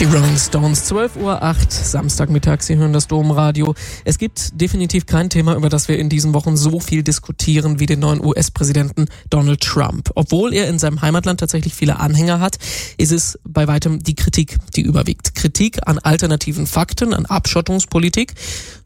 Die Rolling Stones, 12.08 Uhr, Samstagmittag, Sie hören das Domradio. Es gibt definitiv kein Thema, über das wir in diesen Wochen so viel diskutieren wie den neuen US-Präsidenten Donald Trump. Obwohl er in seinem Heimatland tatsächlich viele Anhänger hat, ist es bei weitem die Kritik, die überwiegt. Kritik an alternativen Fakten, an Abschottungspolitik.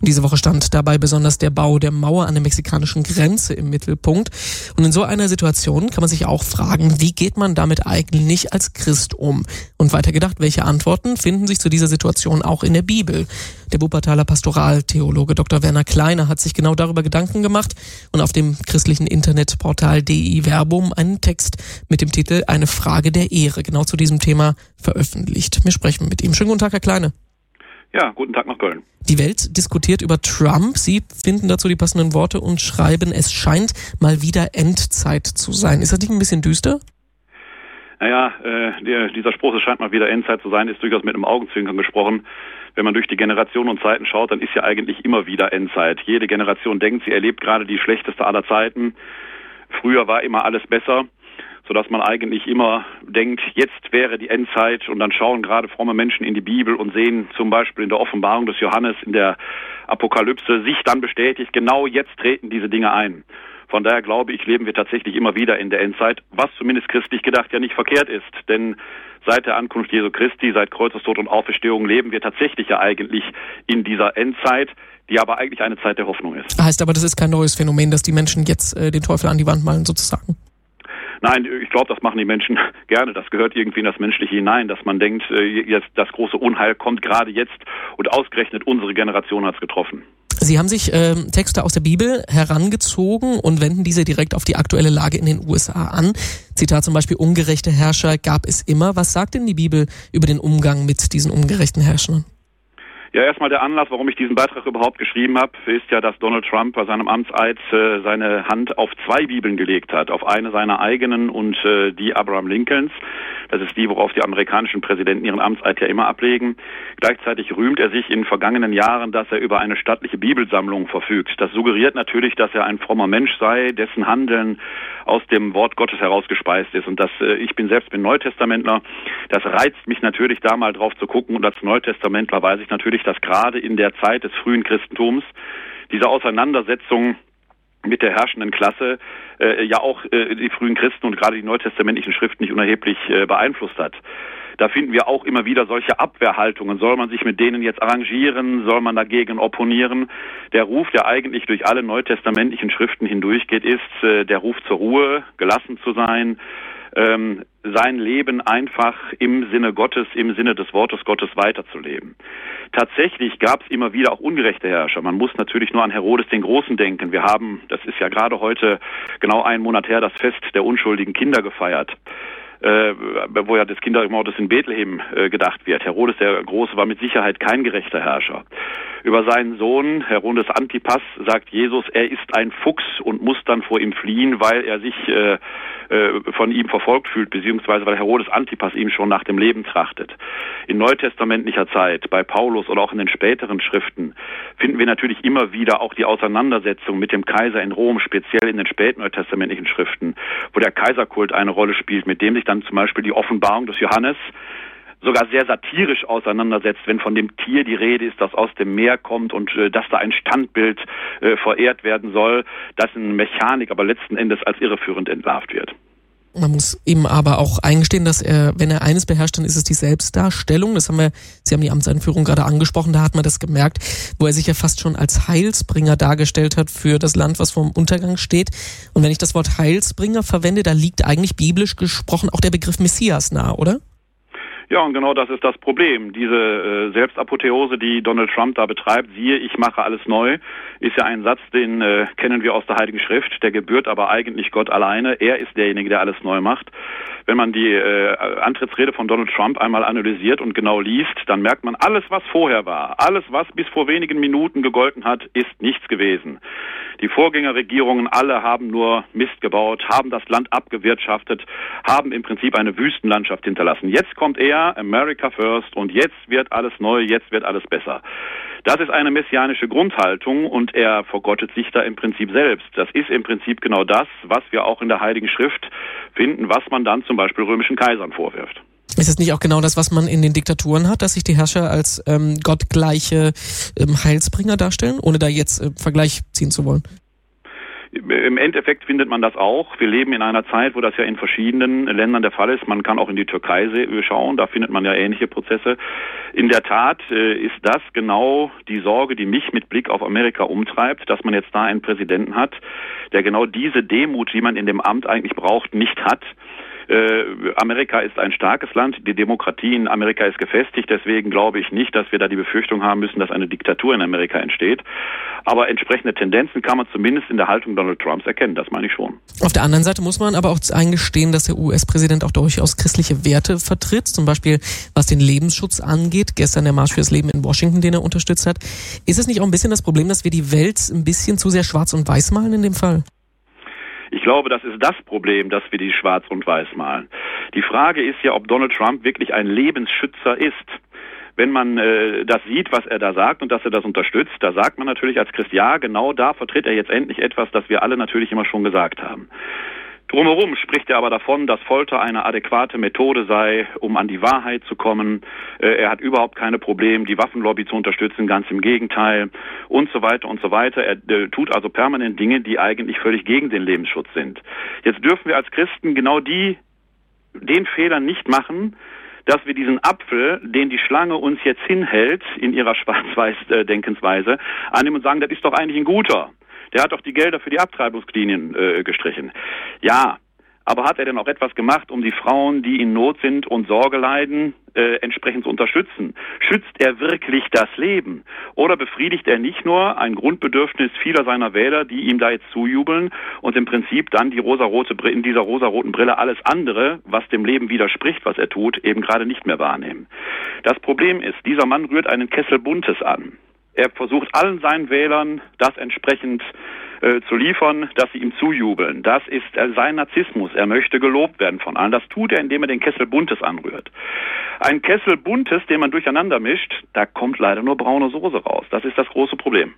Und diese Woche stand dabei besonders der Bau der Mauer an der mexikanischen Grenze im Mittelpunkt. Und in so einer Situation kann man sich auch fragen, wie geht man damit eigentlich als Christ um? Und weitergedacht, welche Antworten Antworten finden sich zu dieser Situation auch in der Bibel. Der Wuppertaler Pastoraltheologe Dr. Werner Kleiner hat sich genau darüber Gedanken gemacht und auf dem christlichen Internetportal DI Verbum einen Text mit dem Titel Eine Frage der Ehre genau zu diesem Thema veröffentlicht. Wir sprechen mit ihm. Schönen guten Tag, Herr Kleine. Ja, guten Tag nach Köln. Die Welt diskutiert über Trump. Sie finden dazu die passenden Worte und schreiben, es scheint mal wieder Endzeit zu sein. Ist das nicht ein bisschen düster? Naja, äh, der, dieser Spruch, es scheint mal wieder Endzeit zu sein, ist durchaus mit einem Augenzwinkern gesprochen. Wenn man durch die Generationen und Zeiten schaut, dann ist ja eigentlich immer wieder Endzeit. Jede Generation denkt, sie erlebt gerade die schlechteste aller Zeiten. Früher war immer alles besser, sodass man eigentlich immer denkt, jetzt wäre die Endzeit und dann schauen gerade fromme Menschen in die Bibel und sehen zum Beispiel in der Offenbarung des Johannes, in der Apokalypse sich dann bestätigt, genau jetzt treten diese Dinge ein. Von daher glaube ich, leben wir tatsächlich immer wieder in der Endzeit, was zumindest christlich gedacht ja nicht verkehrt ist. Denn seit der Ankunft Jesu Christi, seit Kreuzestod und Auferstehung leben wir tatsächlich ja eigentlich in dieser Endzeit die aber eigentlich eine Zeit der Hoffnung ist. Heißt aber, das ist kein neues Phänomen, dass die Menschen jetzt äh, den Teufel an die Wand malen, sozusagen. Nein, ich glaube, das machen die Menschen gerne. Das gehört irgendwie in das Menschliche hinein, dass man denkt, äh, jetzt das große Unheil kommt gerade jetzt und ausgerechnet unsere Generation hat es getroffen. Sie haben sich ähm, Texte aus der Bibel herangezogen und wenden diese direkt auf die aktuelle Lage in den USA an. Zitat zum Beispiel, ungerechte Herrscher gab es immer. Was sagt denn die Bibel über den Umgang mit diesen ungerechten Herrschern? Ja, erstmal der Anlass, warum ich diesen Beitrag überhaupt geschrieben habe, ist ja, dass Donald Trump bei seinem Amtseid äh, seine Hand auf zwei Bibeln gelegt hat. Auf eine seiner eigenen und äh, die Abraham Lincolns. Das ist die, worauf die amerikanischen Präsidenten ihren Amtseid ja immer ablegen. Gleichzeitig rühmt er sich in vergangenen Jahren, dass er über eine stattliche Bibelsammlung verfügt. Das suggeriert natürlich, dass er ein frommer Mensch sei, dessen Handeln aus dem Wort Gottes herausgespeist ist. Und das, äh, ich bin selbst bin Neutestamentler. Das reizt mich natürlich, da mal drauf zu gucken. Und als Neutestamentler weiß ich natürlich, dass gerade in der Zeit des frühen Christentums diese Auseinandersetzung mit der herrschenden Klasse äh, ja auch äh, die frühen Christen und gerade die neutestamentlichen Schriften nicht unerheblich äh, beeinflusst hat. Da finden wir auch immer wieder solche Abwehrhaltungen. Soll man sich mit denen jetzt arrangieren? Soll man dagegen opponieren? Der Ruf, der eigentlich durch alle neutestamentlichen Schriften hindurchgeht, ist äh, der Ruf zur Ruhe, gelassen zu sein, ähm, sein Leben einfach im Sinne Gottes, im Sinne des Wortes Gottes weiterzuleben. Tatsächlich gab es immer wieder auch ungerechte Herrscher. Man muss natürlich nur an Herodes den Großen denken. Wir haben, das ist ja gerade heute genau einen Monat her, das Fest der unschuldigen Kinder gefeiert äh, wo ja des Kindermordes in Bethlehem äh, gedacht wird. Herodes der Große war mit Sicherheit kein gerechter Herrscher. Über seinen Sohn, Herodes Antipas, sagt Jesus, er ist ein Fuchs und muss dann vor ihm fliehen, weil er sich äh, äh, von ihm verfolgt fühlt, beziehungsweise weil Herodes Antipas ihm schon nach dem Leben trachtet. In neutestamentlicher Zeit, bei Paulus oder auch in den späteren Schriften, finden wir natürlich immer wieder auch die Auseinandersetzung mit dem Kaiser in Rom, speziell in den spätneutestamentlichen Schriften, wo der Kaiserkult eine Rolle spielt, mit dem sich dann zum Beispiel die Offenbarung des Johannes sogar sehr satirisch auseinandersetzt, wenn von dem Tier die Rede ist, das aus dem Meer kommt und äh, dass da ein Standbild äh, verehrt werden soll, dessen Mechanik aber letzten Endes als irreführend entlarvt wird. Man muss ihm aber auch eingestehen, dass er, wenn er eines beherrscht, dann ist es die Selbstdarstellung. Das haben wir, Sie haben die Amtseinführung gerade angesprochen, da hat man das gemerkt, wo er sich ja fast schon als Heilsbringer dargestellt hat für das Land, was vor dem Untergang steht. Und wenn ich das Wort Heilsbringer verwende, da liegt eigentlich biblisch gesprochen auch der Begriff Messias nahe, oder? Ja, und genau das ist das Problem. Diese äh, Selbstapotheose, die Donald Trump da betreibt, siehe, ich mache alles neu, ist ja ein Satz, den äh, kennen wir aus der Heiligen Schrift, der gebührt aber eigentlich Gott alleine. Er ist derjenige, der alles neu macht. Wenn man die äh, Antrittsrede von Donald Trump einmal analysiert und genau liest, dann merkt man, alles, was vorher war, alles, was bis vor wenigen Minuten gegolten hat, ist nichts gewesen. Die Vorgängerregierungen alle haben nur Mist gebaut, haben das Land abgewirtschaftet, haben im Prinzip eine Wüstenlandschaft hinterlassen. Jetzt kommt er, America First, und jetzt wird alles neu, jetzt wird alles besser. Das ist eine messianische Grundhaltung und er vergottet sich da im Prinzip selbst. Das ist im Prinzip genau das, was wir auch in der Heiligen Schrift finden, was man dann zum Beispiel römischen Kaisern vorwirft. Ist es nicht auch genau das, was man in den Diktaturen hat, dass sich die Herrscher als ähm, gottgleiche ähm, Heilsbringer darstellen, ohne da jetzt äh, Vergleich ziehen zu wollen? Im Endeffekt findet man das auch. Wir leben in einer Zeit, wo das ja in verschiedenen Ländern der Fall ist. Man kann auch in die Türkei schauen, da findet man ja ähnliche Prozesse. In der Tat äh, ist das genau die Sorge, die mich mit Blick auf Amerika umtreibt, dass man jetzt da einen Präsidenten hat, der genau diese Demut, die man in dem Amt eigentlich braucht, nicht hat. Äh, Amerika ist ein starkes Land, die Demokratie in Amerika ist gefestigt, deswegen glaube ich nicht, dass wir da die Befürchtung haben müssen, dass eine Diktatur in Amerika entsteht. Aber entsprechende Tendenzen kann man zumindest in der Haltung Donald Trumps erkennen, das meine ich schon. Auf der anderen Seite muss man aber auch eingestehen, dass der US-Präsident auch durchaus christliche Werte vertritt, zum Beispiel was den Lebensschutz angeht. Gestern der Marsch fürs Leben in Washington, den er unterstützt hat. Ist es nicht auch ein bisschen das Problem, dass wir die Welt ein bisschen zu sehr schwarz und weiß malen in dem Fall? Ich glaube, das ist das Problem, dass wir die schwarz und weiß malen. Die Frage ist ja, ob Donald Trump wirklich ein Lebensschützer ist wenn man äh, das sieht, was er da sagt und dass er das unterstützt, da sagt man natürlich als Christ, ja, genau da vertritt er jetzt endlich etwas, das wir alle natürlich immer schon gesagt haben. Drumherum spricht er aber davon, dass Folter eine adäquate Methode sei, um an die Wahrheit zu kommen. Äh, er hat überhaupt keine Probleme, die Waffenlobby zu unterstützen, ganz im Gegenteil und so weiter und so weiter. Er äh, tut also permanent Dinge, die eigentlich völlig gegen den Lebensschutz sind. Jetzt dürfen wir als Christen genau die, den Fehler nicht machen, dass wir diesen Apfel, den die Schlange uns jetzt hinhält, in ihrer Schwarz-Weiß-Denkensweise, annehmen und sagen, das ist doch eigentlich ein guter. Der hat doch die Gelder für die Abtreibungslinien äh, gestrichen. Ja, aber hat er denn auch etwas gemacht, um die Frauen, die in Not sind und Sorge leiden, äh, entsprechend zu unterstützen? Schützt er wirklich das Leben? Oder befriedigt er nicht nur ein Grundbedürfnis vieler seiner Wähler, die ihm da jetzt zujubeln und im Prinzip dann die rosarote in dieser rosaroten Brille alles andere, was dem Leben widerspricht, was er tut, eben gerade nicht mehr wahrnehmen? Das Problem ist, dieser Mann rührt einen Kessel Buntes an. Er versucht allen seinen Wählern das entsprechend äh, zu liefern, dass sie ihm zujubeln. Das ist äh, sein Narzissmus. Er möchte gelobt werden von allen. Das tut er, indem er den Kessel Buntes anrührt. Ein Kessel Buntes, den man durcheinander mischt, da kommt leider nur braune Soße raus. Das ist das große Problem.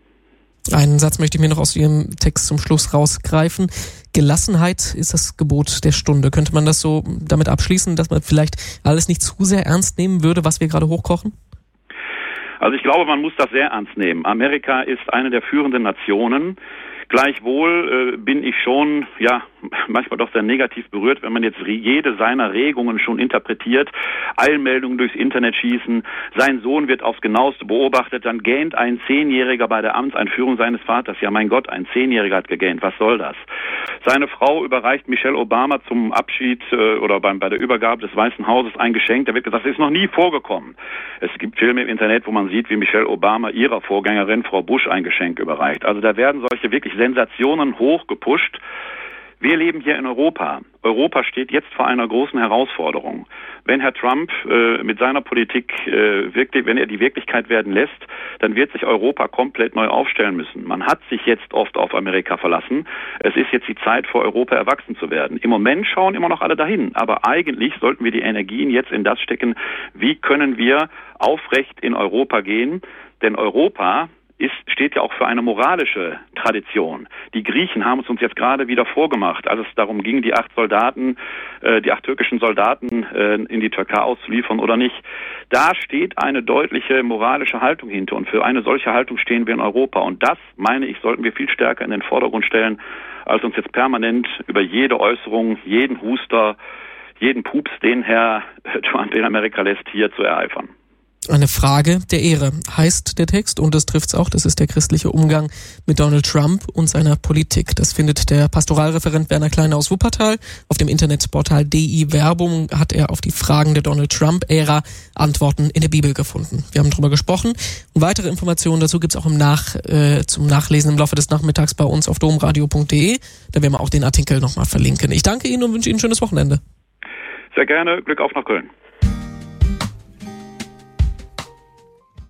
Einen Satz möchte ich mir noch aus Ihrem Text zum Schluss rausgreifen. Gelassenheit ist das Gebot der Stunde. Könnte man das so damit abschließen, dass man vielleicht alles nicht zu sehr ernst nehmen würde, was wir gerade hochkochen? Also ich glaube, man muss das sehr ernst nehmen. Amerika ist eine der führenden Nationen. Gleichwohl äh, bin ich schon, ja, manchmal doch sehr negativ berührt, wenn man jetzt jede seiner Regungen schon interpretiert, Eilmeldungen durchs Internet schießen, sein Sohn wird aufs genaueste beobachtet, dann gähnt ein Zehnjähriger bei der Amtseinführung seines Vaters. Ja, mein Gott, ein Zehnjähriger hat gegähnt. Was soll das? Seine Frau überreicht Michelle Obama zum Abschied äh, oder beim, bei der Übergabe des Weißen Hauses ein Geschenk. Da wird gesagt, das ist noch nie vorgekommen. Es gibt Filme im Internet, wo man sieht, wie Michelle Obama ihrer Vorgängerin Frau Bush ein Geschenk überreicht. Also da werden solche wirklich Sensationen hochgepusht. Wir leben hier in Europa. Europa steht jetzt vor einer großen Herausforderung. Wenn Herr Trump äh, mit seiner Politik äh, wirklich, wenn er die Wirklichkeit werden lässt, dann wird sich Europa komplett neu aufstellen müssen. Man hat sich jetzt oft auf Amerika verlassen. Es ist jetzt die Zeit, vor Europa erwachsen zu werden. Im Moment schauen immer noch alle dahin, aber eigentlich sollten wir die Energien jetzt in das stecken, wie können wir aufrecht in Europa gehen, denn Europa ist, steht ja auch für eine moralische Tradition. Die Griechen haben es uns jetzt gerade wieder vorgemacht, als es darum ging, die acht Soldaten, äh, die acht türkischen Soldaten äh, in die Türkei auszuliefern oder nicht. Da steht eine deutliche moralische Haltung hinter und für eine solche Haltung stehen wir in Europa. Und das, meine ich, sollten wir viel stärker in den Vordergrund stellen, als uns jetzt permanent über jede Äußerung, jeden Huster, jeden Pups, den Herr Trump in Amerika lässt, hier zu ereifern. Eine Frage der Ehre heißt der Text und das trifft's auch. Das ist der christliche Umgang mit Donald Trump und seiner Politik. Das findet der Pastoralreferent Werner Kleine aus Wuppertal. Auf dem Internetportal DI Werbung hat er auf die Fragen der Donald Trump-Ära Antworten in der Bibel gefunden. Wir haben darüber gesprochen und weitere Informationen dazu gibt's auch im Nach, äh, zum Nachlesen im Laufe des Nachmittags bei uns auf domradio.de. Da werden wir auch den Artikel nochmal verlinken. Ich danke Ihnen und wünsche Ihnen ein schönes Wochenende. Sehr gerne. Glück auf nach Köln.